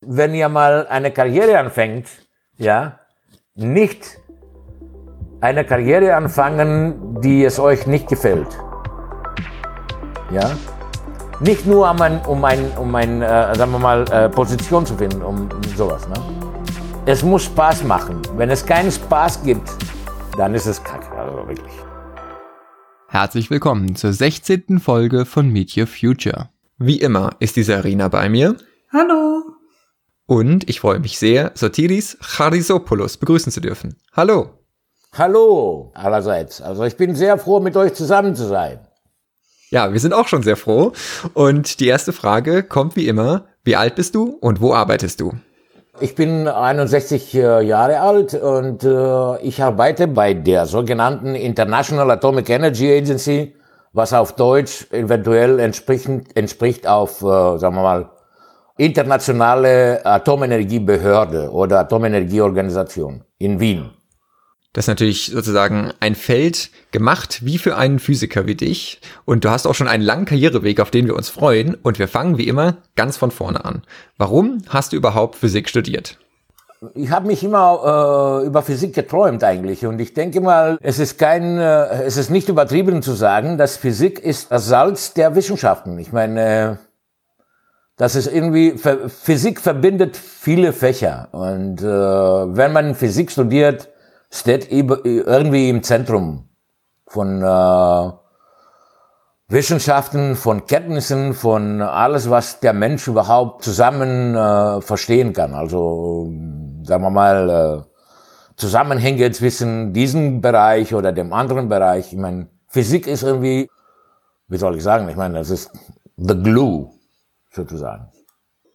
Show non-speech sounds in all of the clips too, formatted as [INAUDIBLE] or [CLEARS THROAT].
wenn ihr mal eine Karriere anfängt, ja, nicht eine Karriere anfangen, die es euch nicht gefällt. Ja? Nicht nur um ein, um ein, um ein äh, sagen wir mal, äh, Position zu finden, um, um sowas. Ne? Es muss Spaß machen. Wenn es keinen Spaß gibt, dann ist es kacke, also wirklich. Herzlich willkommen zur 16. Folge von Meet Your Future. Wie immer ist diese Arena bei mir. Hallo. Und ich freue mich sehr, Sotiris Charisopoulos begrüßen zu dürfen. Hallo. Hallo allerseits. Also ich bin sehr froh, mit euch zusammen zu sein. Ja, wir sind auch schon sehr froh. Und die erste Frage kommt wie immer. Wie alt bist du und wo arbeitest du? Ich bin 61 äh, Jahre alt und äh, ich arbeite bei der sogenannten International Atomic Energy Agency, was auf Deutsch eventuell entspricht, entspricht auf, äh, sagen wir mal, internationale Atomenergiebehörde oder Atomenergieorganisation in Wien. Das ist natürlich sozusagen ein Feld gemacht wie für einen Physiker wie dich. Und du hast auch schon einen langen Karriereweg, auf den wir uns freuen. Und wir fangen wie immer ganz von vorne an. Warum hast du überhaupt Physik studiert? Ich habe mich immer äh, über Physik geträumt eigentlich und ich denke mal, es ist kein, äh, es ist nicht übertrieben zu sagen, dass Physik ist das Salz der Wissenschaften. Ich meine, äh, das ist irgendwie, Physik verbindet viele Fächer. Und äh, wenn man Physik studiert, steht irgendwie im Zentrum von äh, Wissenschaften, von Kenntnissen, von alles, was der Mensch überhaupt zusammen äh, verstehen kann. Also, sagen wir mal, äh, Zusammenhänge zwischen diesem Bereich oder dem anderen Bereich. Ich meine, Physik ist irgendwie, wie soll ich sagen, ich meine, das ist the glue sozusagen.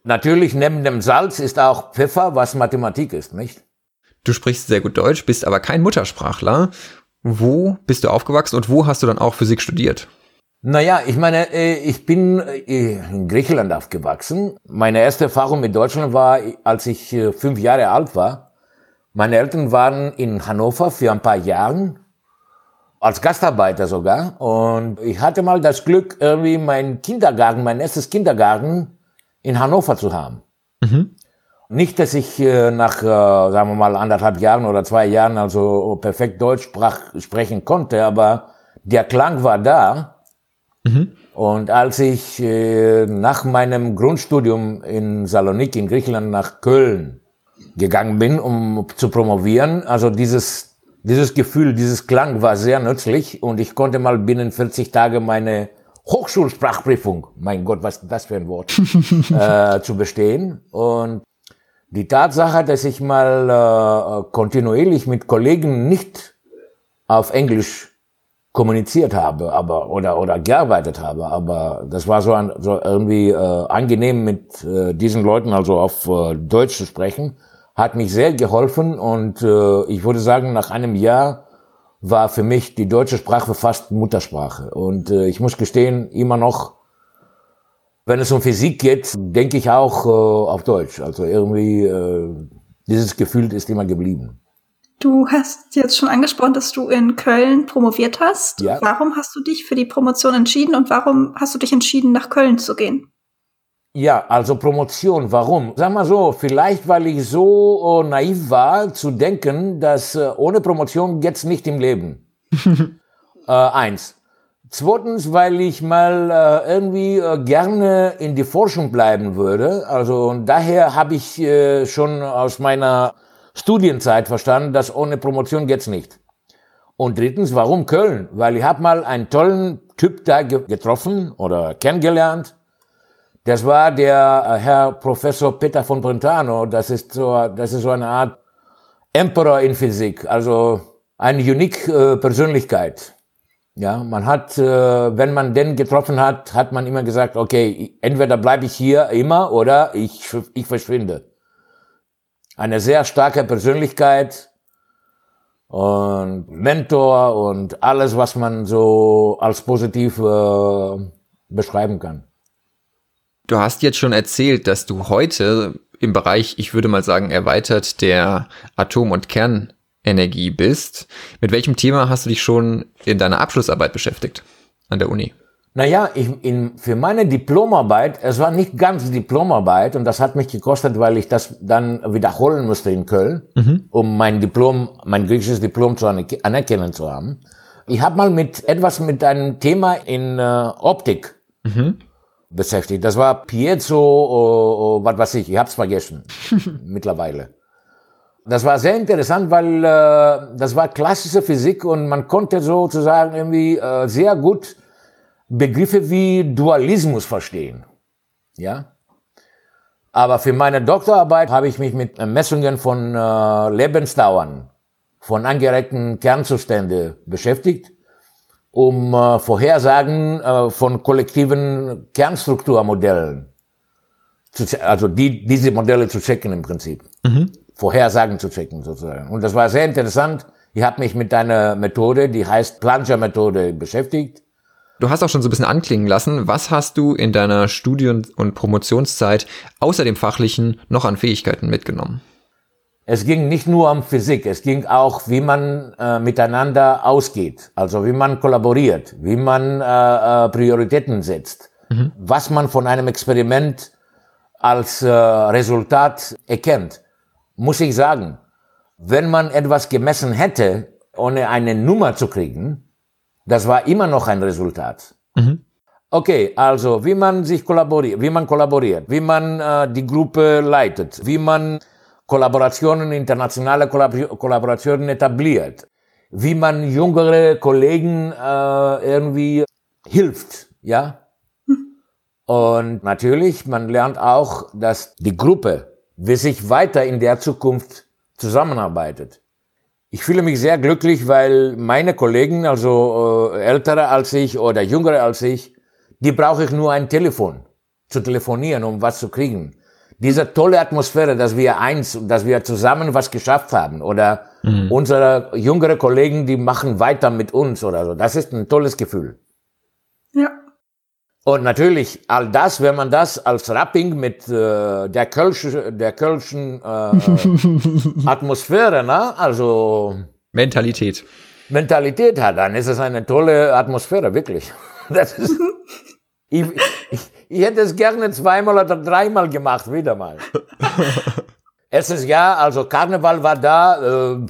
Natürlich neben dem Salz ist auch Pfeffer, was Mathematik ist, nicht? Du sprichst sehr gut Deutsch, bist aber kein Muttersprachler. Wo bist du aufgewachsen und wo hast du dann auch Physik studiert? Naja, ich meine, äh, ich bin äh, in Griechenland aufgewachsen. Meine erste Erfahrung mit Deutschland war, als ich äh, fünf Jahre alt war. Meine Eltern waren in Hannover für ein paar Jahre als Gastarbeiter sogar. Und ich hatte mal das Glück, irgendwie meinen Kindergarten, mein erstes Kindergarten in Hannover zu haben. Mhm. Nicht, dass ich äh, nach, äh, sagen wir mal, anderthalb Jahren oder zwei Jahren also perfekt Deutsch sprach, sprechen konnte, aber der Klang war da. Mhm. Und als ich äh, nach meinem Grundstudium in Salonik in Griechenland nach Köln gegangen bin, um zu promovieren, also dieses dieses Gefühl, dieses Klang war sehr nützlich und ich konnte mal binnen 40 Tage meine Hochschulsprachprüfung, mein Gott, was das für ein Wort, [LAUGHS] äh, zu bestehen. Und die Tatsache, dass ich mal äh, kontinuierlich mit Kollegen nicht auf Englisch kommuniziert habe, aber oder oder gearbeitet habe, aber das war so, ein, so irgendwie äh, angenehm mit äh, diesen Leuten also auf äh, Deutsch zu sprechen hat mich sehr geholfen und äh, ich würde sagen, nach einem Jahr war für mich die deutsche Sprache fast Muttersprache. Und äh, ich muss gestehen, immer noch, wenn es um Physik geht, denke ich auch äh, auf Deutsch. Also irgendwie, äh, dieses Gefühl ist immer geblieben. Du hast jetzt schon angesprochen, dass du in Köln promoviert hast. Ja. Warum hast du dich für die Promotion entschieden und warum hast du dich entschieden, nach Köln zu gehen? Ja, also Promotion. Warum? Sag mal so, vielleicht weil ich so äh, naiv war zu denken, dass äh, ohne Promotion geht's nicht im Leben. [LAUGHS] äh, eins. Zweitens, weil ich mal äh, irgendwie äh, gerne in die Forschung bleiben würde. Also und daher habe ich äh, schon aus meiner Studienzeit verstanden, dass ohne Promotion geht's nicht. Und drittens, warum Köln? Weil ich habe mal einen tollen Typ da ge getroffen oder kennengelernt das war der äh, Herr Professor Peter von Brentano. Das ist so, das ist so eine Art Emperor in Physik, also eine unique äh, Persönlichkeit. Ja, man hat, äh, wenn man den getroffen hat, hat man immer gesagt, okay, entweder bleibe ich hier immer oder ich, ich verschwinde. Eine sehr starke Persönlichkeit und Mentor und alles, was man so als positiv äh, beschreiben kann. Du hast jetzt schon erzählt, dass du heute im Bereich, ich würde mal sagen, erweitert der Atom- und Kernenergie bist. Mit welchem Thema hast du dich schon in deiner Abschlussarbeit beschäftigt an der Uni? Naja, ich, in, für meine Diplomarbeit, es war nicht ganz Diplomarbeit und das hat mich gekostet, weil ich das dann wiederholen musste in Köln, mhm. um mein Diplom, mein griechisches Diplom zu anerkennen zu haben. Ich habe mal mit etwas mit einem Thema in äh, Optik mhm. Beschäftigt. Das war Piezo, oh, oh, was weiß ich, ich hab's vergessen [LAUGHS] mittlerweile. Das war sehr interessant, weil äh, das war klassische Physik und man konnte sozusagen irgendwie äh, sehr gut Begriffe wie Dualismus verstehen. Ja? Aber für meine Doktorarbeit habe ich mich mit Messungen von äh, Lebensdauern von angeregten Kernzustände beschäftigt, um äh, Vorhersagen äh, von kollektiven Kernstrukturmodellen, zu, also die, diese Modelle zu checken im Prinzip. Mhm. Vorhersagen zu checken sozusagen. Und das war sehr interessant. Ich habe mich mit einer Methode, die heißt Planscher-Methode, beschäftigt Du hast auch schon so ein bisschen anklingen lassen. Was hast du in deiner Studien- und Promotionszeit außer dem Fachlichen noch an Fähigkeiten mitgenommen? Es ging nicht nur um Physik, es ging auch, wie man äh, miteinander ausgeht, also wie man kollaboriert, wie man äh, äh, Prioritäten setzt, mhm. was man von einem Experiment als äh, Resultat erkennt. Muss ich sagen, wenn man etwas gemessen hätte, ohne eine Nummer zu kriegen, das war immer noch ein Resultat. Mhm. Okay, also wie man sich kollaboriert, wie man kollaboriert, wie man äh, die Gruppe leitet, wie man Kollaborationen, internationale Kollabor Kollaborationen etabliert, wie man jüngere Kollegen äh, irgendwie hilft, ja. Und natürlich, man lernt auch, dass die Gruppe, wie sich weiter in der Zukunft zusammenarbeitet. Ich fühle mich sehr glücklich, weil meine Kollegen, also äh, ältere als ich oder jüngere als ich, die brauche ich nur ein Telefon zu telefonieren, um was zu kriegen. Diese tolle Atmosphäre, dass wir eins, dass wir zusammen was geschafft haben oder mhm. unsere jüngere Kollegen, die machen weiter mit uns oder so. Das ist ein tolles Gefühl. Ja. Und natürlich all das, wenn man das als Rapping mit äh, der Kölsch, der Kölschen äh, [LAUGHS] Atmosphäre, ne? also Mentalität. Mentalität hat, dann ist es eine tolle Atmosphäre, wirklich. [LAUGHS] Das ist, [LAUGHS] ich, ich, hätte es gerne zweimal oder dreimal gemacht, wieder mal. [LAUGHS] Erstes Jahr, also Karneval war da, äh,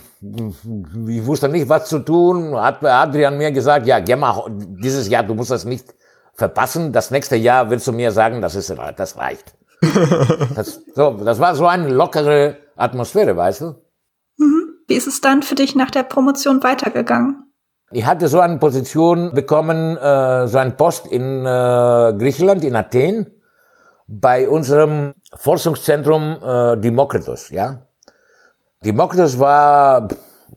ich wusste nicht, was zu tun, hat Adrian mir gesagt, ja, geh mal dieses Jahr, du musst das nicht verpassen. Das nächste Jahr willst du mir sagen, das ist, das reicht. [LAUGHS] das, so, das war so eine lockere Atmosphäre, weißt du? Mhm. Wie ist es dann für dich nach der Promotion weitergegangen? Ich hatte so eine Position bekommen, äh, so einen Post in äh, Griechenland, in Athen, bei unserem Forschungszentrum äh, Demokritos, ja. Demokritos war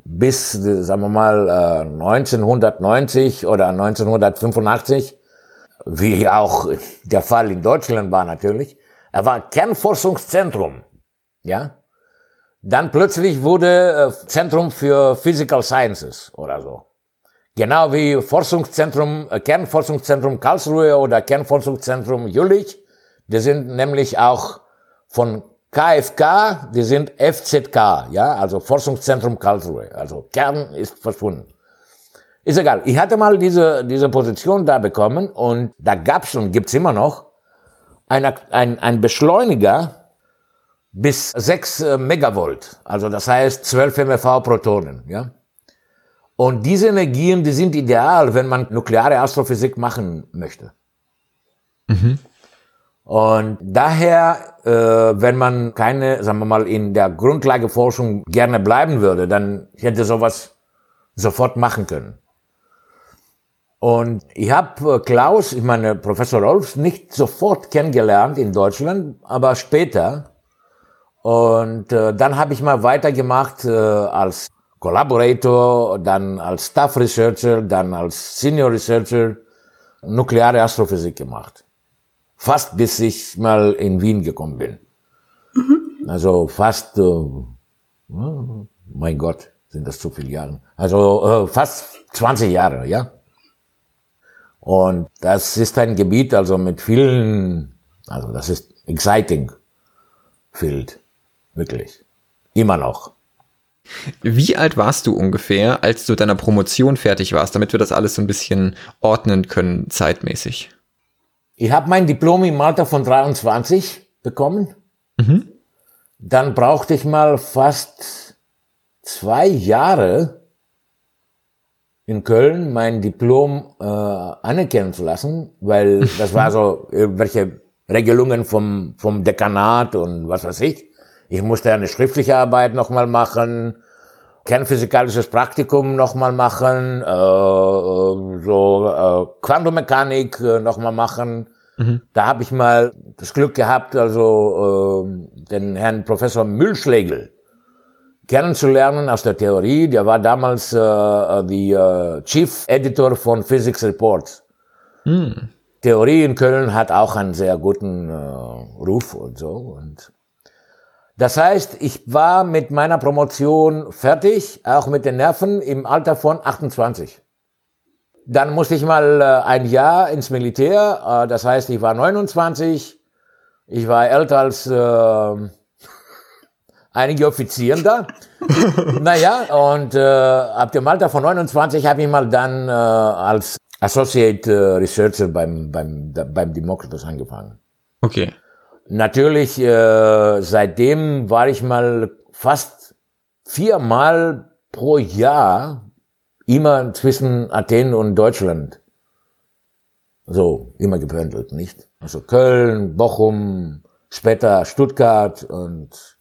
bis, sagen wir mal, äh, 1990 oder 1985 wie auch der Fall in Deutschland war natürlich. Er war Kernforschungszentrum, ja. Dann plötzlich wurde äh, Zentrum für Physical Sciences oder so. Genau wie Forschungszentrum, äh, Kernforschungszentrum Karlsruhe oder Kernforschungszentrum Jülich. Die sind nämlich auch von KFK, die sind FZK, ja, also Forschungszentrum Karlsruhe. Also Kern ist verschwunden. Ist egal. Ich hatte mal diese, diese Position da bekommen und da gab's und gibt's immer noch eine, ein, ein Beschleuniger bis 6 äh, Megavolt. Also das heißt 12 MV Protonen, ja. Und diese Energien, die sind ideal, wenn man nukleare Astrophysik machen möchte. Mhm. Und daher, äh, wenn man keine, sagen wir mal, in der Grundlageforschung gerne bleiben würde, dann hätte sowas sofort machen können. Und ich habe äh, Klaus, ich meine Professor Rolfs, nicht sofort kennengelernt in Deutschland, aber später. Und äh, dann habe ich mal weitergemacht äh, als Collaborator, dann als Staff Researcher, dann als Senior Researcher nukleare Astrophysik gemacht. Fast bis ich mal in Wien gekommen bin. Mhm. Also fast, äh, oh mein Gott, sind das zu viele Jahre. Also äh, fast 20 Jahre, ja. Und das ist ein Gebiet, also mit vielen, also das ist exciting Field. Wirklich. Immer noch. Wie alt warst du ungefähr, als du deiner Promotion fertig warst, damit wir das alles so ein bisschen ordnen können zeitmäßig? Ich habe mein Diplom im Alter von 23 bekommen. Mhm. Dann brauchte ich mal fast zwei Jahre in Köln mein Diplom äh, anerkennen zu lassen, weil das war [LAUGHS] so irgendwelche Regelungen vom, vom Dekanat und was weiß ich. Ich musste eine schriftliche Arbeit nochmal machen, kernphysikalisches Praktikum nochmal machen, äh, so äh, Quantummechanik äh, nochmal machen. Mhm. Da habe ich mal das Glück gehabt, also äh, den Herrn Professor Müllschlegel kennenzulernen aus der Theorie. Der war damals äh die äh, Chief Editor von Physics Reports. Mhm. Theorie in Köln hat auch einen sehr guten äh, Ruf und so. Und das heißt, ich war mit meiner Promotion fertig, auch mit den Nerven im Alter von 28. Dann musste ich mal äh, ein Jahr ins Militär. Äh, das heißt, ich war 29. Ich war älter als äh, [LAUGHS] einige Offizieren da. [LAUGHS] naja, und äh, ab dem Alter von 29 habe ich mal dann äh, als Associate äh, Researcher beim, beim, beim Democritus angefangen. Okay. Natürlich, äh, seitdem war ich mal fast viermal pro Jahr immer zwischen Athen und Deutschland. So, immer gependelt, nicht? Also Köln, Bochum, später Stuttgart und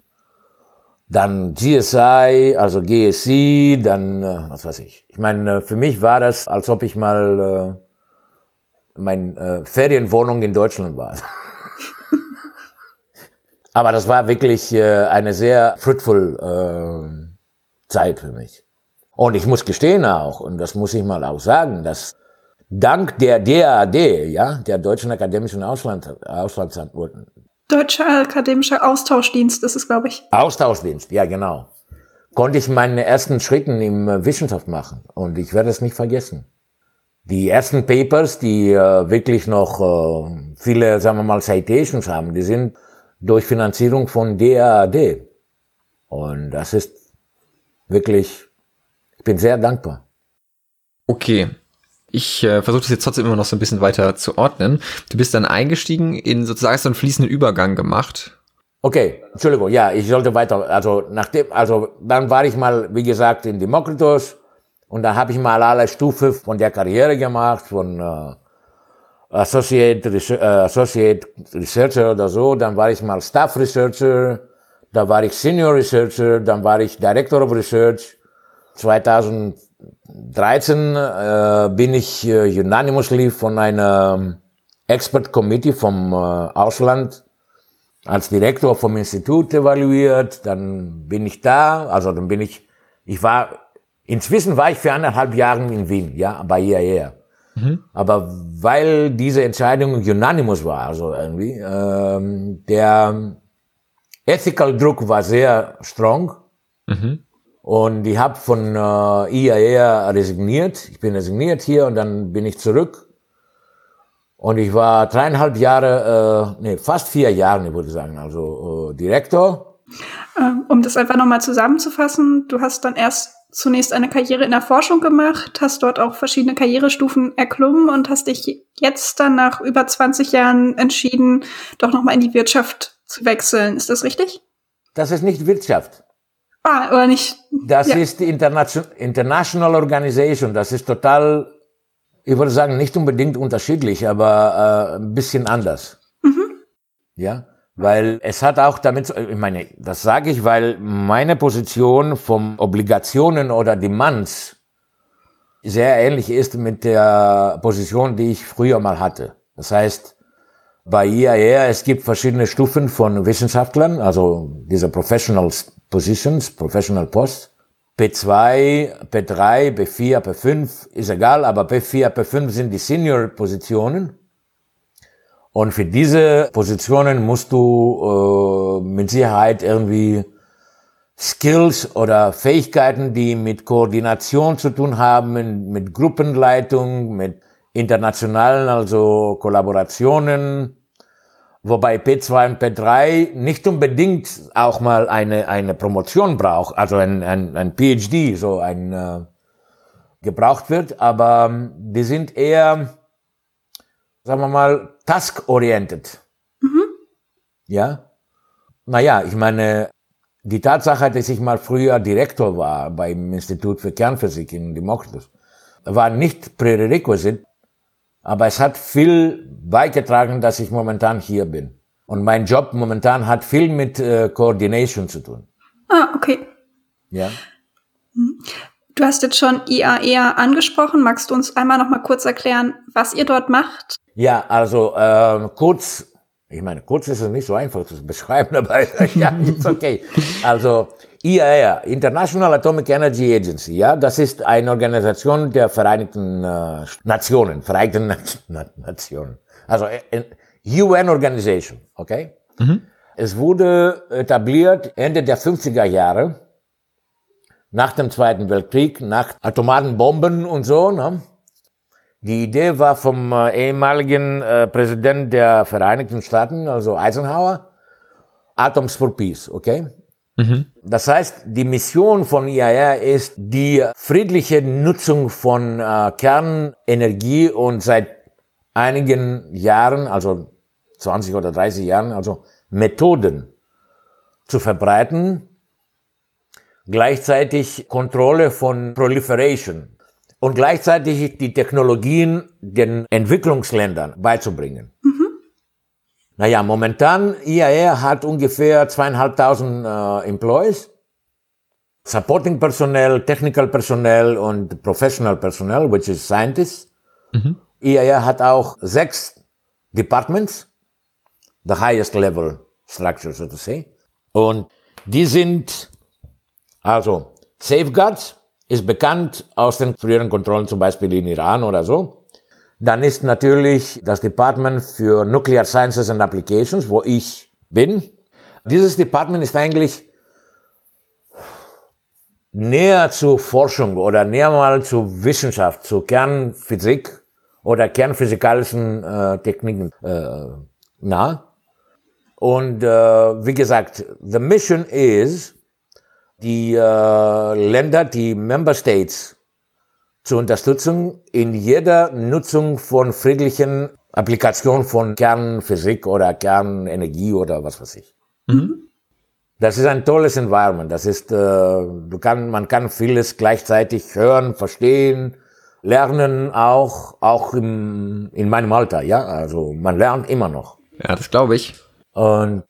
dann GSI, also GSC, dann, äh, was weiß ich. Ich meine, äh, für mich war das, als ob ich mal äh, mein äh, Ferienwohnung in Deutschland war. [LAUGHS] Aber das war wirklich äh, eine sehr fruitful äh, Zeit für mich. Und ich muss gestehen auch, und das muss ich mal auch sagen, dass dank der DAAD, ja, der Deutschen Akademischen Ausland, Auslandsanwälten. Deutscher Akademischer Austauschdienst ist es, glaube ich. Austauschdienst, ja, genau. Konnte ich meine ersten Schritten im äh, Wissenschaft machen. Und ich werde es nicht vergessen. Die ersten Papers, die äh, wirklich noch äh, viele, sagen wir mal, Citations haben, die sind durch Finanzierung von DAAD. Und das ist wirklich bin sehr dankbar. Okay. Ich äh, versuche das jetzt trotzdem immer noch so ein bisschen weiter zu ordnen. Du bist dann eingestiegen in sozusagen so einen fließenden Übergang gemacht. Okay, Entschuldigung, ja, ich sollte weiter, also nachdem, also dann war ich mal, wie gesagt, in Demokritos und da habe ich mal alle Stufen von der Karriere gemacht, von äh, Associate, äh, Associate Researcher oder so, dann war ich mal Staff Researcher, da war ich Senior Researcher, dann war ich Director of Research, 2013 äh, bin ich äh, unanimously von einer Expert Committee vom äh, Ausland als Direktor vom Institut evaluiert. Dann bin ich da, also dann bin ich, ich war, inzwischen war ich für anderthalb Jahre in Wien, ja, bei IAEA. Mhm. Aber weil diese Entscheidung unanimous war, also irgendwie, ähm, der Ethical Druck war sehr strong. Mhm. Und ich habe von äh, IAEA resigniert. Ich bin resigniert hier und dann bin ich zurück. Und ich war dreieinhalb Jahre, äh, nee, fast vier Jahre, ich würde sagen, also äh, Direktor. Ähm, um das einfach nochmal zusammenzufassen, du hast dann erst zunächst eine Karriere in der Forschung gemacht, hast dort auch verschiedene Karrierestufen erklommen und hast dich jetzt dann nach über 20 Jahren entschieden, doch nochmal in die Wirtschaft zu wechseln. Ist das richtig? Das ist nicht Wirtschaft. Ah, oder nicht? Das ja. ist die Internation International Organization. Das ist total, ich würde sagen, nicht unbedingt unterschiedlich, aber äh, ein bisschen anders. Mhm. Ja, weil es hat auch damit, ich meine, das sage ich, weil meine Position vom Obligationen oder Demands sehr ähnlich ist mit der Position, die ich früher mal hatte. Das heißt, bei IAR, es gibt verschiedene Stufen von Wissenschaftlern, also diese Professionals Positions, Professional Post. P2, P3, P4, P5 ist egal, aber P4, P5 sind die Senior-Positionen. Und für diese Positionen musst du äh, mit Sicherheit irgendwie Skills oder Fähigkeiten, die mit Koordination zu tun haben, mit Gruppenleitung, mit internationalen, also Kollaborationen, Wobei P2 und P3 nicht unbedingt auch mal eine, eine Promotion braucht, also ein, ein, ein PhD, so ein äh, gebraucht wird, aber ähm, die sind eher, sagen wir mal, task-oriented. Mhm. Ja. Naja, ich meine, die Tatsache, dass ich mal früher Direktor war beim Institut für Kernphysik in Democritus, war nicht Prärequisit, aber es hat viel beigetragen, dass ich momentan hier bin. Und mein Job momentan hat viel mit äh, Coordination zu tun. Ah, okay. Ja. Du hast jetzt schon IAEA angesprochen. Magst du uns einmal noch mal kurz erklären, was ihr dort macht? Ja, also äh, kurz, ich meine, kurz ist es nicht so einfach zu beschreiben, [LAUGHS] aber ja, ist okay. Also IAEA, International Atomic Energy Agency, ja, das ist eine Organisation der Vereinigten äh, Nationen, Vereinigten [LAUGHS] Nationen, also äh, UN Organization, okay? Mhm. Es wurde etabliert Ende der 50er Jahre, nach dem Zweiten Weltkrieg, nach atomaren Bomben und so. Ne? Die Idee war vom äh, ehemaligen äh, Präsident der Vereinigten Staaten, also Eisenhower, Atoms for Peace, okay? Mhm. Das heißt, die Mission von IAEA ist die friedliche Nutzung von äh, Kernenergie und seit einigen Jahren, also 20 oder 30 Jahren, also Methoden zu verbreiten, gleichzeitig Kontrolle von Proliferation und gleichzeitig die Technologien den Entwicklungsländern beizubringen. Mhm. Naja, momentan IAE hat ungefähr zweieinhalbtausend äh, Employees, Supporting Personnel, Technical Personnel und Professional Personnel, which is Scientists. Mhm. IAE hat auch sechs Departments, the highest level structure, so to say. Und die sind, also, Safeguards ist bekannt aus den früheren Kontrollen, zum Beispiel in Iran oder so. Dann ist natürlich das Department für Nuclear Sciences and Applications, wo ich bin. Dieses Department ist eigentlich näher zu Forschung oder näher mal zu Wissenschaft, zu Kernphysik oder kernphysikalischen äh, Techniken äh, nah. Und äh, wie gesagt, the mission is, die äh, Länder, die Member States zur Unterstützung in jeder Nutzung von friedlichen Applikationen von Kernphysik oder Kernenergie oder was weiß ich. Mhm. Das ist ein tolles Environment. Das ist, äh, du kann, man kann vieles gleichzeitig hören, verstehen, lernen auch, auch im, in meinem Alter, ja. Also man lernt immer noch. Ja, das glaube ich. Und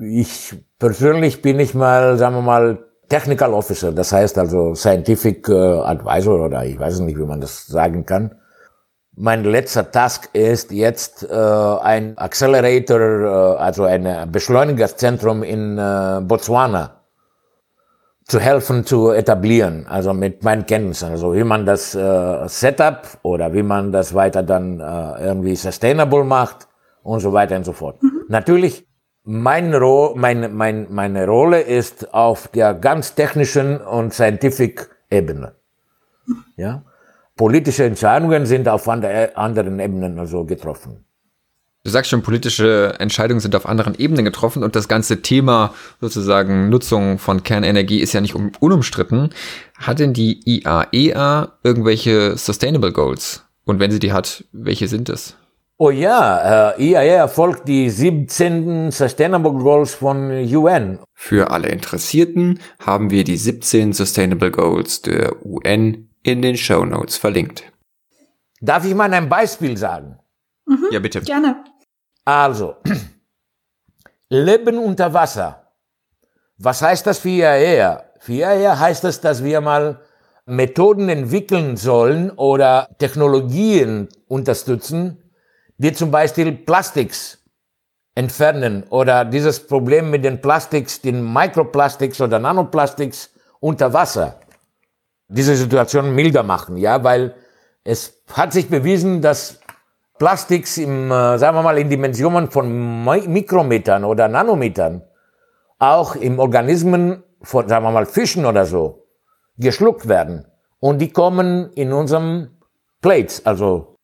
ich persönlich bin ich mal, sagen wir mal, Technical Officer, das heißt also Scientific äh, Advisor oder ich weiß nicht, wie man das sagen kann. Mein letzter Task ist jetzt äh, ein Accelerator, äh, also ein Beschleunigerzentrum in äh, Botswana zu helfen zu etablieren, also mit meinen Kenntnissen, also wie man das äh, Setup oder wie man das weiter dann äh, irgendwie sustainable macht und so weiter und so fort. Mhm. Natürlich mein Ro mein, mein, meine Rolle ist auf der ganz technischen und scientific Ebene. Ja? Politische Entscheidungen sind auf anderen Ebenen also getroffen. Du sagst schon, politische Entscheidungen sind auf anderen Ebenen getroffen und das ganze Thema sozusagen Nutzung von Kernenergie ist ja nicht unumstritten. Hat denn die IAEA e irgendwelche Sustainable Goals? Und wenn sie die hat, welche sind es? Oh ja, äh, IAEA folgt die 17. Sustainable Goals von UN. Für alle Interessierten haben wir die 17 Sustainable Goals der UN in den Show Notes verlinkt. Darf ich mal ein Beispiel sagen? Mhm, ja, bitte. Gerne. Also, [CLEARS THROAT] Leben unter Wasser. Was heißt das für IAEA? Für IAEA heißt das, dass wir mal Methoden entwickeln sollen oder Technologien unterstützen, die zum Beispiel Plastiks entfernen oder dieses Problem mit den Plastiks, den Mikroplastiks oder Nanoplastiks unter Wasser, diese Situation milder machen, ja, weil es hat sich bewiesen, dass Plastiks im, äh, sagen wir mal, in Dimensionen von Mikrometern oder Nanometern auch im Organismen von, sagen wir mal, Fischen oder so geschluckt werden. Und die kommen in unserem Plates, also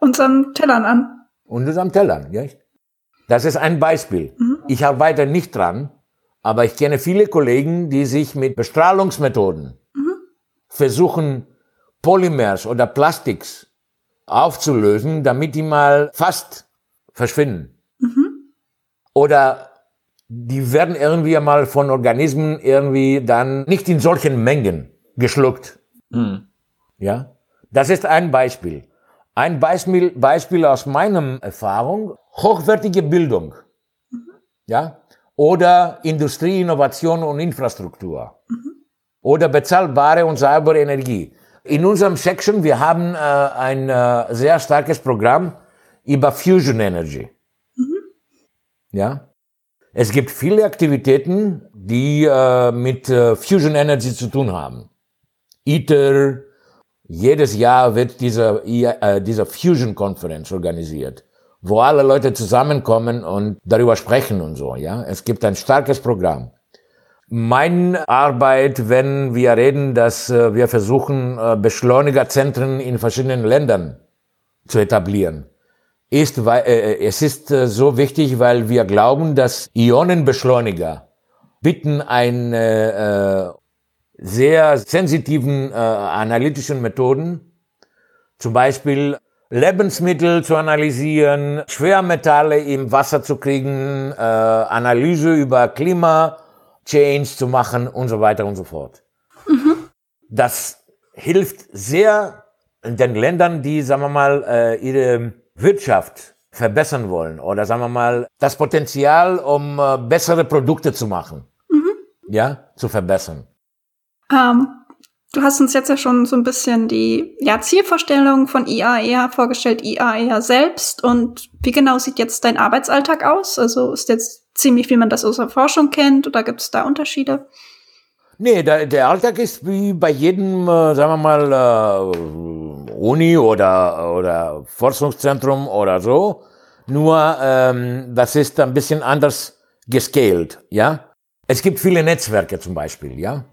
unseren Tellern an. Und unserem Tellern, ja. Das ist ein Beispiel. Mhm. Ich arbeite nicht dran, aber ich kenne viele Kollegen, die sich mit Bestrahlungsmethoden mhm. versuchen, Polymers oder Plastiks aufzulösen, damit die mal fast verschwinden. Mhm. Oder die werden irgendwie mal von Organismen irgendwie dann nicht in solchen Mengen geschluckt. Mhm. Ja, das ist ein Beispiel. Ein Beispiel, Beispiel aus meiner Erfahrung, hochwertige Bildung. Mhm. Ja, oder Industrie, Innovation und Infrastruktur. Mhm. Oder bezahlbare und saubere Energie. In unserem Section, wir haben äh, ein äh, sehr starkes Programm über Fusion Energy. Mhm. Ja. Es gibt viele Aktivitäten, die äh, mit äh, Fusion Energy zu tun haben. ITER, jedes Jahr wird dieser, äh, dieser Fusion Conference organisiert, wo alle Leute zusammenkommen und darüber sprechen und so, ja. Es gibt ein starkes Programm. Meine Arbeit, wenn wir reden, dass äh, wir versuchen, äh, Beschleunigerzentren in verschiedenen Ländern zu etablieren, ist, weil äh, es ist so wichtig, weil wir glauben, dass Ionenbeschleuniger bieten eine sehr sensitiven äh, analytischen Methoden, zum Beispiel Lebensmittel zu analysieren, Schwermetalle im Wasser zu kriegen, äh, Analyse über Klima, Change zu machen und so weiter und so fort. Mhm. Das hilft sehr den Ländern, die, sagen wir mal, äh, ihre Wirtschaft verbessern wollen oder sagen wir mal das Potenzial, um äh, bessere Produkte zu machen, mhm. ja, zu verbessern. Ähm, du hast uns jetzt ja schon so ein bisschen die ja, Zielvorstellung von IAEA vorgestellt, IAEA selbst. Und wie genau sieht jetzt dein Arbeitsalltag aus? Also ist jetzt ziemlich, wie man das aus der Forschung kennt, oder gibt es da Unterschiede? Nee, der, der Alltag ist wie bei jedem, äh, sagen wir mal, äh, Uni oder, oder Forschungszentrum oder so. Nur ähm, das ist ein bisschen anders gescaled, ja. Es gibt viele Netzwerke zum Beispiel, ja.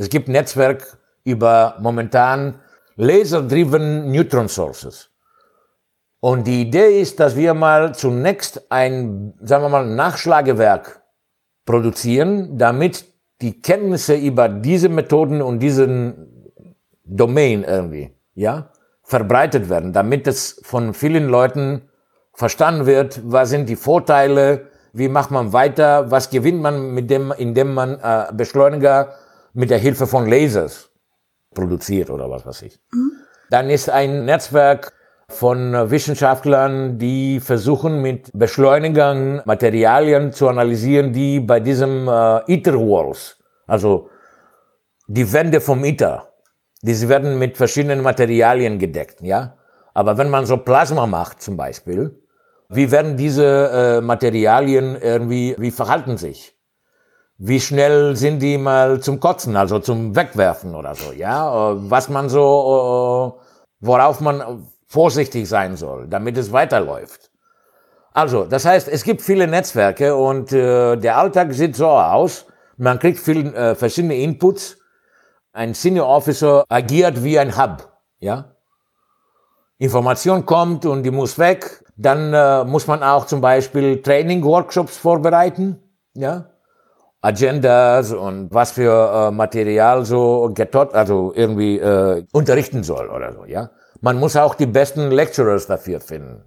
Es gibt Netzwerk über momentan laser-driven Neutron Sources. Und die Idee ist, dass wir mal zunächst ein, sagen wir mal, Nachschlagewerk produzieren, damit die Kenntnisse über diese Methoden und diesen Domain irgendwie, ja, verbreitet werden, damit es von vielen Leuten verstanden wird, was sind die Vorteile, wie macht man weiter, was gewinnt man mit dem, indem man äh, Beschleuniger mit der Hilfe von Lasers produziert oder was weiß ich. Mhm. Dann ist ein Netzwerk von Wissenschaftlern, die versuchen mit Beschleunigern Materialien zu analysieren, die bei diesem äh, ITER Walls, also die Wände vom ITER, diese werden mit verschiedenen Materialien gedeckt, ja. Aber wenn man so Plasma macht zum Beispiel, wie werden diese äh, Materialien irgendwie, wie verhalten sich? Wie schnell sind die mal zum Kotzen, also zum Wegwerfen oder so, ja, was man so, äh, worauf man vorsichtig sein soll, damit es weiterläuft. Also, das heißt, es gibt viele Netzwerke und äh, der Alltag sieht so aus, man kriegt viele äh, verschiedene Inputs, ein Senior Officer agiert wie ein Hub, ja. Information kommt und die muss weg, dann äh, muss man auch zum Beispiel Training-Workshops vorbereiten, ja Agendas und was für äh, Material so getot, also irgendwie äh, unterrichten soll oder so, ja. Man muss auch die besten Lecturers dafür finden.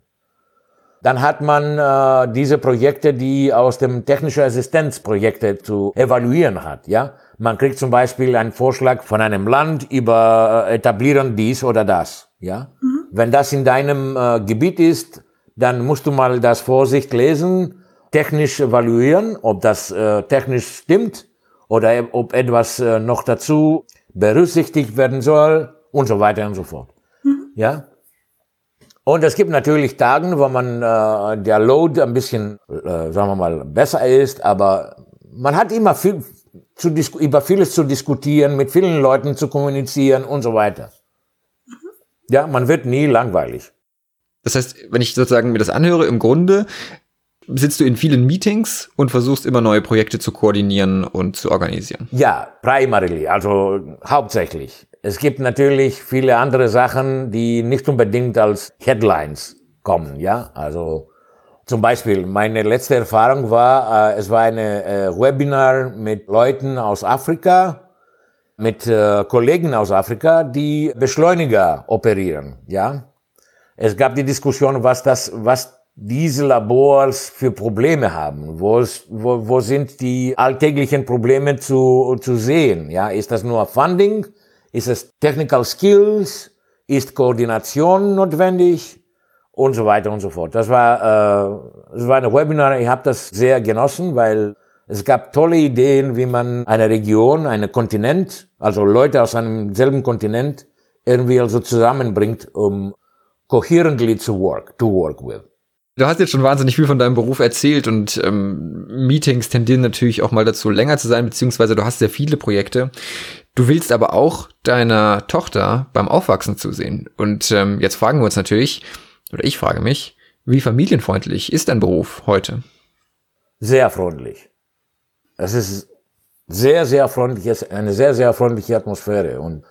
Dann hat man äh, diese Projekte, die aus dem technische Assistenzprojekte zu evaluieren hat, ja. Man kriegt zum Beispiel einen Vorschlag von einem Land über äh, etablieren dies oder das, ja. Mhm. Wenn das in deinem äh, Gebiet ist, dann musst du mal das Vorsicht lesen technisch evaluieren, ob das äh, technisch stimmt oder ob etwas äh, noch dazu berücksichtigt werden soll und so weiter und so fort. Mhm. Ja. Und es gibt natürlich Tagen, wo man äh, der Load ein bisschen, äh, sagen wir mal, besser ist, aber man hat immer viel zu über vieles zu diskutieren, mit vielen Leuten zu kommunizieren und so weiter. Mhm. Ja, man wird nie langweilig. Das heißt, wenn ich sozusagen mir das anhöre, im Grunde sitzt du in vielen Meetings und versuchst immer neue Projekte zu koordinieren und zu organisieren. Ja, primarily, also hauptsächlich. Es gibt natürlich viele andere Sachen, die nicht unbedingt als Headlines kommen, ja, also Zum Beispiel, meine letzte Erfahrung war, äh, es war eine äh, Webinar mit Leuten aus Afrika, mit äh, Kollegen aus Afrika, die Beschleuniger operieren, ja. Es gab die Diskussion, was das, was diese Labors für Probleme haben. Wo, wo, wo sind die alltäglichen Probleme zu, zu sehen? Ja, ist das nur Funding? Ist es Technical Skills? Ist Koordination notwendig? Und so weiter und so fort. Das war, äh, das war ein Webinar. Ich habe das sehr genossen, weil es gab tolle Ideen, wie man eine Region, einen Kontinent, also Leute aus einem selben Kontinent irgendwie also zusammenbringt, um coherently to work, to work with. Du hast jetzt schon wahnsinnig viel von deinem Beruf erzählt und ähm, Meetings tendieren natürlich auch mal dazu, länger zu sein, beziehungsweise du hast sehr viele Projekte. Du willst aber auch deiner Tochter beim Aufwachsen zusehen. Und ähm, jetzt fragen wir uns natürlich, oder ich frage mich, wie familienfreundlich ist dein Beruf heute? Sehr freundlich. Es ist sehr, sehr freundlich, eine sehr, sehr freundliche Atmosphäre. Und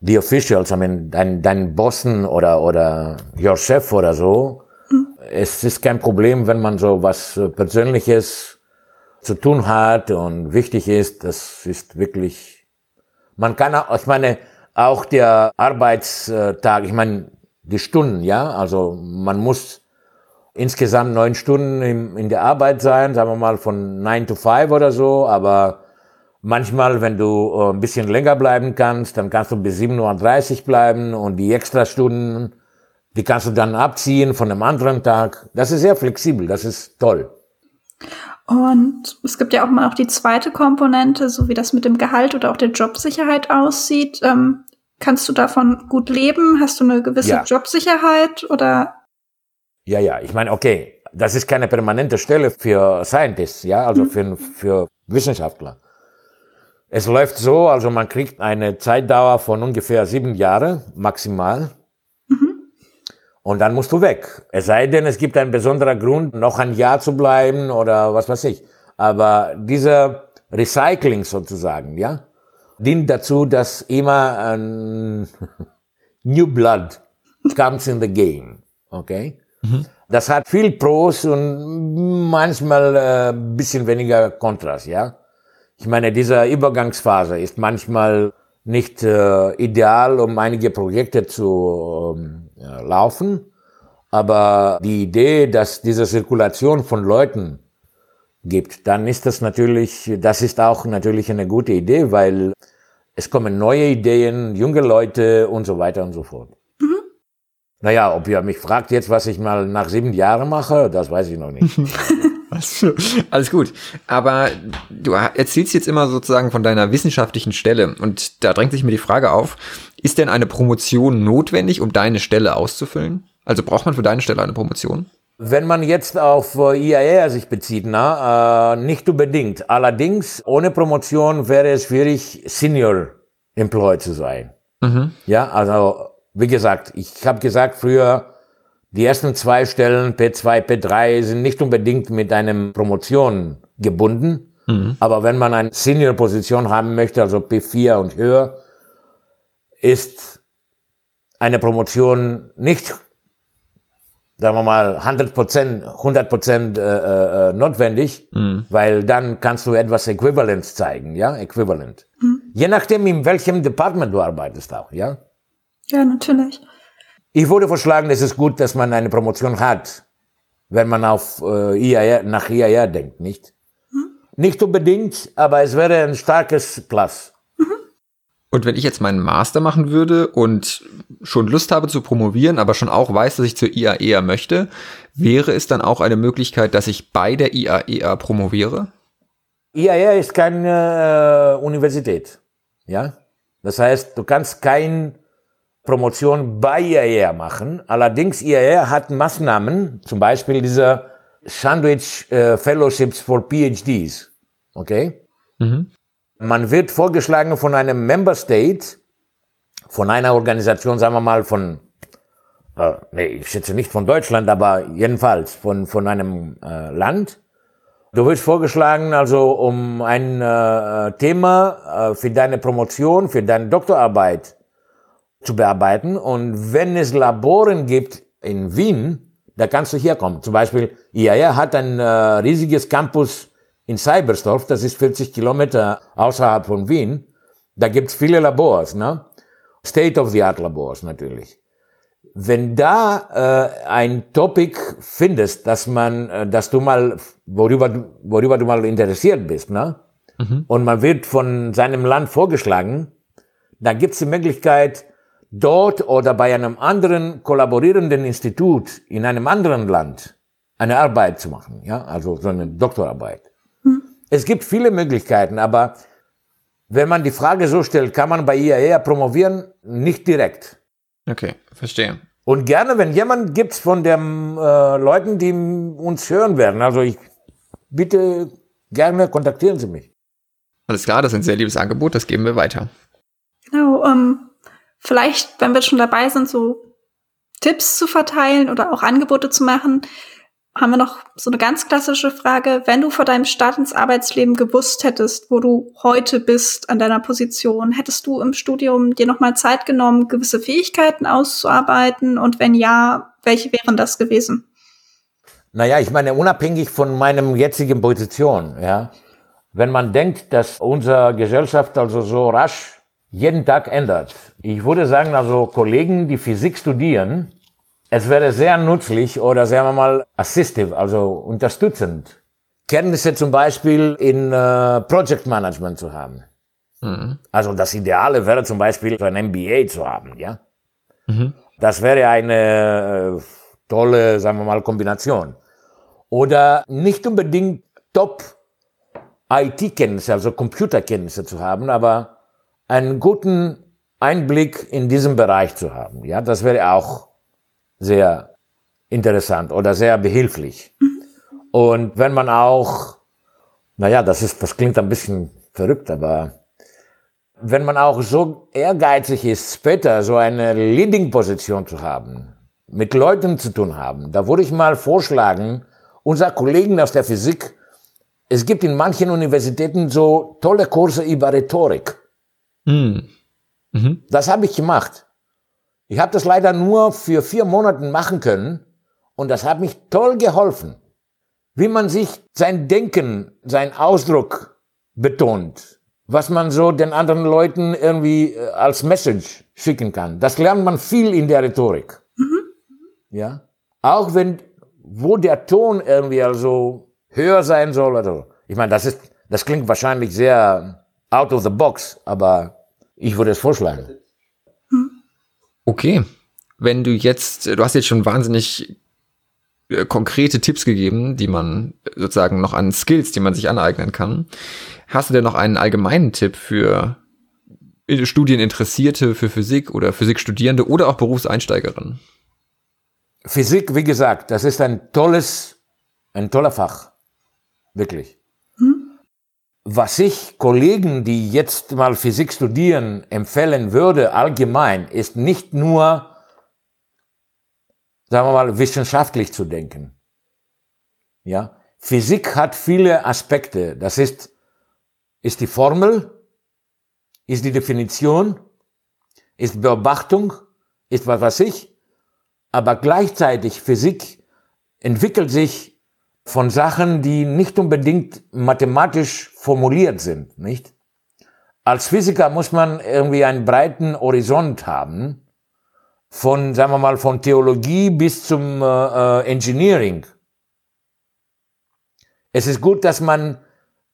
die Officials, I mean, dein, dein Bossen oder, oder your Chef oder so, es ist kein Problem, wenn man so was äh, Persönliches zu tun hat und wichtig ist. Das ist wirklich, man kann ich meine, auch der Arbeitstag, ich meine, die Stunden, ja, also man muss insgesamt neun Stunden in, in der Arbeit sein, sagen wir mal von nine to five oder so, aber manchmal, wenn du äh, ein bisschen länger bleiben kannst, dann kannst du bis 7.30 Uhr bleiben und die Extrastunden die kannst du dann abziehen von einem anderen Tag. Das ist sehr flexibel, das ist toll. Und es gibt ja auch mal auch die zweite Komponente, so wie das mit dem Gehalt oder auch der Jobsicherheit aussieht. Ähm, kannst du davon gut leben? Hast du eine gewisse ja. Jobsicherheit oder? Ja, ja. Ich meine, okay, das ist keine permanente Stelle für Scientists, ja, also mhm. für, für Wissenschaftler. Es läuft so, also man kriegt eine Zeitdauer von ungefähr sieben Jahre maximal. Und dann musst du weg. Es sei denn, es gibt einen besonderen Grund, noch ein Jahr zu bleiben oder was weiß ich. Aber dieser Recycling sozusagen, ja, dient dazu, dass immer ein [LAUGHS] New Blood comes in the game. Okay? Mhm. Das hat viel Pros und manchmal äh, bisschen weniger Kontras, ja. Ich meine, diese Übergangsphase ist manchmal nicht äh, ideal, um einige Projekte zu ähm, laufen. Aber die Idee, dass diese Zirkulation von Leuten gibt, dann ist das natürlich, das ist auch natürlich eine gute Idee, weil es kommen neue Ideen, junge Leute und so weiter und so fort. Mhm. Naja, ob ihr mich fragt jetzt, was ich mal nach sieben Jahren mache, das weiß ich noch nicht. [LAUGHS] [LAUGHS] Alles gut. Aber du erzählst jetzt immer sozusagen von deiner wissenschaftlichen Stelle und da drängt sich mir die Frage auf, ist denn eine Promotion notwendig, um deine Stelle auszufüllen? Also braucht man für deine Stelle eine Promotion? Wenn man jetzt auf äh, IAR sich bezieht, na, äh, nicht unbedingt. Allerdings, ohne Promotion wäre es schwierig, Senior Employee zu sein. Mhm. Ja, also, wie gesagt, ich habe gesagt früher, die ersten zwei Stellen, P2, P3, sind nicht unbedingt mit einem Promotion gebunden. Mhm. Aber wenn man eine Senior-Position haben möchte, also P4 und höher, ist eine Promotion nicht, sagen wir mal, 100 Prozent, 100 Prozent äh, äh, notwendig, mhm. weil dann kannst du etwas Äquivalenz zeigen, ja, Äquivalent. Mhm. Je nachdem, in welchem Department du arbeitest auch, ja. Ja, natürlich. Ich wurde vorschlagen, es ist gut, dass man eine Promotion hat, wenn man auf äh, IAR, nach IAR denkt, nicht? Mhm. Nicht unbedingt, aber es wäre ein starkes Plus. Und wenn ich jetzt meinen Master machen würde und schon Lust habe zu promovieren, aber schon auch weiß, dass ich zur IAEA möchte, wäre es dann auch eine Möglichkeit, dass ich bei der IAEA promoviere? IAEA ist keine äh, Universität. Ja? Das heißt, du kannst keine Promotion bei IAEA machen. Allerdings IAEA hat Maßnahmen, zum Beispiel diese Sandwich äh, Fellowships for PhDs. Okay? Mhm. Man wird vorgeschlagen von einem Member State, von einer Organisation, sagen wir mal von, äh, nee, ich schätze nicht von Deutschland, aber jedenfalls von, von einem äh, Land. Du wirst vorgeschlagen, also um ein äh, Thema äh, für deine Promotion, für deine Doktorarbeit zu bearbeiten. Und wenn es Laboren gibt in Wien, da kannst du hier kommen. Zum Beispiel, IAEA hat ein äh, riesiges Campus in Cybersdorf, das ist 40 Kilometer außerhalb von Wien. Da gibt's viele Labors, ne? State-of-the-art-Labors natürlich. Wenn da äh, ein Topic findest, dass man, äh, dass du mal, worüber, worüber du mal interessiert bist, ne? Mhm. Und man wird von seinem Land vorgeschlagen, dann gibt's die Möglichkeit, dort oder bei einem anderen kollaborierenden Institut in einem anderen Land eine Arbeit zu machen, ja, also so eine Doktorarbeit. Es gibt viele Möglichkeiten, aber wenn man die Frage so stellt, kann man bei IAEA promovieren? Nicht direkt. Okay, verstehe. Und gerne, wenn jemand gibt von den äh, Leuten, die uns hören werden, also ich bitte gerne kontaktieren Sie mich. Alles klar, das ist ein sehr liebes Angebot, das geben wir weiter. Genau, ähm, vielleicht, wenn wir schon dabei sind, so Tipps zu verteilen oder auch Angebote zu machen, haben wir noch so eine ganz klassische Frage. Wenn du vor deinem Start ins Arbeitsleben gewusst hättest, wo du heute bist an deiner Position, hättest du im Studium dir nochmal Zeit genommen, gewisse Fähigkeiten auszuarbeiten? Und wenn ja, welche wären das gewesen? Naja, ich meine, unabhängig von meinem jetzigen Position, ja, wenn man denkt, dass unsere Gesellschaft also so rasch jeden Tag ändert. Ich würde sagen, also Kollegen, die Physik studieren, es wäre sehr nützlich oder sagen wir mal assistive, also unterstützend, Kenntnisse zum Beispiel in äh, Project Management zu haben. Mhm. Also das Ideale wäre zum Beispiel ein MBA zu haben, ja. Mhm. Das wäre eine äh, tolle, sagen wir mal, Kombination. Oder nicht unbedingt Top IT-Kenntnisse, also Computerkenntnisse zu haben, aber einen guten Einblick in diesem Bereich zu haben. Ja, das wäre auch sehr interessant oder sehr behilflich. Und wenn man auch, naja, das ist, das klingt ein bisschen verrückt, aber wenn man auch so ehrgeizig ist, später so eine Leading-Position zu haben, mit Leuten zu tun haben, da würde ich mal vorschlagen, unser Kollegen aus der Physik, es gibt in manchen Universitäten so tolle Kurse über Rhetorik. Mhm. Mhm. Das habe ich gemacht. Ich habe das leider nur für vier Monate machen können und das hat mich toll geholfen, wie man sich sein Denken, sein Ausdruck betont, was man so den anderen Leuten irgendwie äh, als Message schicken kann. Das lernt man viel in der Rhetorik. Mhm. Ja, auch wenn wo der Ton irgendwie also höher sein soll oder so. Ich meine, das ist, das klingt wahrscheinlich sehr out of the box, aber ich würde es vorschlagen. Okay. Wenn du jetzt, du hast jetzt schon wahnsinnig äh, konkrete Tipps gegeben, die man sozusagen noch an Skills, die man sich aneignen kann. Hast du denn noch einen allgemeinen Tipp für Studieninteressierte, für Physik oder Physikstudierende oder auch Berufseinsteigerinnen? Physik, wie gesagt, das ist ein tolles, ein toller Fach. Wirklich was ich Kollegen, die jetzt mal Physik studieren, empfehlen würde, allgemein, ist nicht nur, sagen wir mal, wissenschaftlich zu denken. Ja, Physik hat viele Aspekte. Das ist, ist die Formel, ist die Definition, ist Beobachtung, ist was weiß ich. Aber gleichzeitig Physik entwickelt sich von Sachen, die nicht unbedingt mathematisch formuliert sind, nicht? Als Physiker muss man irgendwie einen breiten Horizont haben, von, sagen wir mal, von Theologie bis zum äh, äh Engineering. Es ist gut, dass man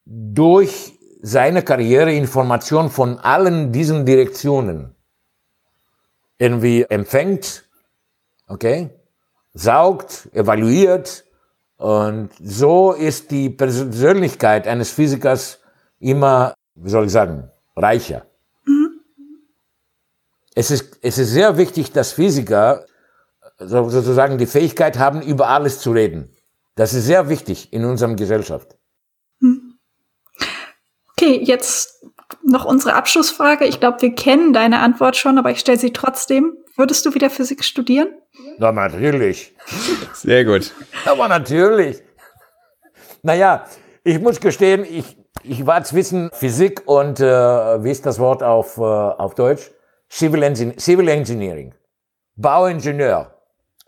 durch seine Karriere Informationen von allen diesen Direktionen irgendwie empfängt, okay, saugt, evaluiert und so ist die Persönlichkeit eines Physikers immer, wie soll ich sagen, reicher. Mhm. Es, ist, es ist sehr wichtig, dass Physiker sozusagen die Fähigkeit haben, über alles zu reden. Das ist sehr wichtig in unserer Gesellschaft. Mhm. Okay, jetzt noch unsere Abschlussfrage. Ich glaube, wir kennen deine Antwort schon, aber ich stelle sie trotzdem. Würdest du wieder Physik studieren? Na, natürlich. Sehr gut. Aber natürlich. Naja, ich muss gestehen, ich, ich war zwischen Physik und, äh, wie ist das Wort auf, äh, auf Deutsch? Civil, Engin Civil Engineering. Bauingenieur.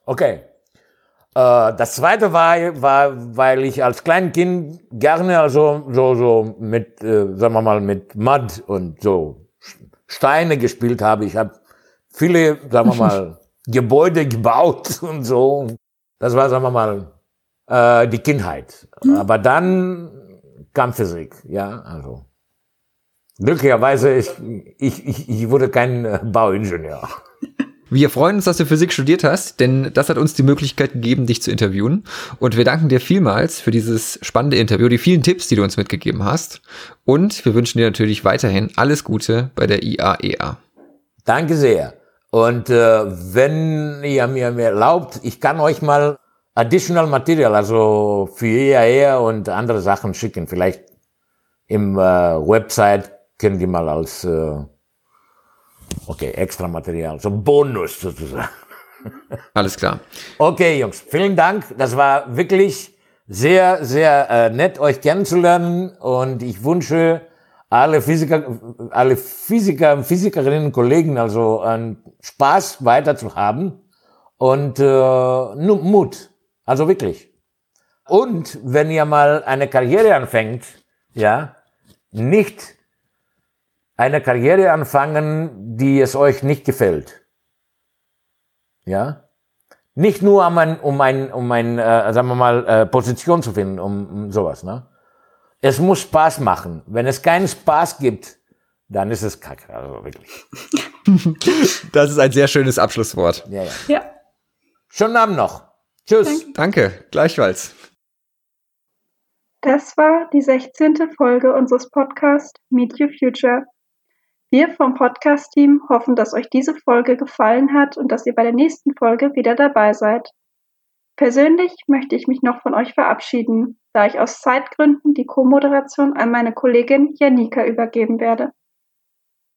Okay. Äh, das zweite war, war, weil ich als Kleinkind gerne also so, so mit, äh, sagen wir mal, mit Mud und so Steine gespielt habe. Ich habe viele, sagen wir mal, [LAUGHS] Gebäude gebaut und so. Das war, sagen wir mal, äh, die Kindheit. Mhm. Aber dann kam Physik, ja, also. Glücklicherweise, ich, ich, ich, ich wurde kein äh, Bauingenieur. [LAUGHS] Wir freuen uns, dass du Physik studiert hast, denn das hat uns die Möglichkeit gegeben, dich zu interviewen. Und wir danken dir vielmals für dieses spannende Interview, die vielen Tipps, die du uns mitgegeben hast. Und wir wünschen dir natürlich weiterhin alles Gute bei der IAEA. E Danke sehr. Und äh, wenn ihr mir erlaubt, ich kann euch mal additional Material, also für IAEA e und andere Sachen schicken. Vielleicht im äh, Website können die mal als äh, Okay, extra Material, so Bonus sozusagen. [LAUGHS] Alles klar. Okay, Jungs, vielen Dank. Das war wirklich sehr, sehr äh, nett, euch kennenzulernen. Und ich wünsche alle Physiker, alle Physiker, Physikerinnen und Kollegen also einen Spaß weiter zu haben und äh, Mut. Also wirklich. Und wenn ihr mal eine Karriere anfängt, ja, nicht eine Karriere anfangen, die es euch nicht gefällt. Ja? Nicht nur um ein, um ein, um ein äh, sagen wir mal, äh, Position zu finden, um, um sowas. Ne? Es muss Spaß machen. Wenn es keinen Spaß gibt, dann ist es kacke, also wirklich. [LAUGHS] das ist ein sehr schönes Abschlusswort. Ja, ja. ja. Schönen Abend noch. Tschüss. Danke, Danke gleichfalls. Das war die 16. Folge unseres Podcasts Meet Your Future. Wir vom Podcast-Team hoffen, dass euch diese Folge gefallen hat und dass ihr bei der nächsten Folge wieder dabei seid. Persönlich möchte ich mich noch von euch verabschieden, da ich aus Zeitgründen die Co-Moderation an meine Kollegin Janika übergeben werde.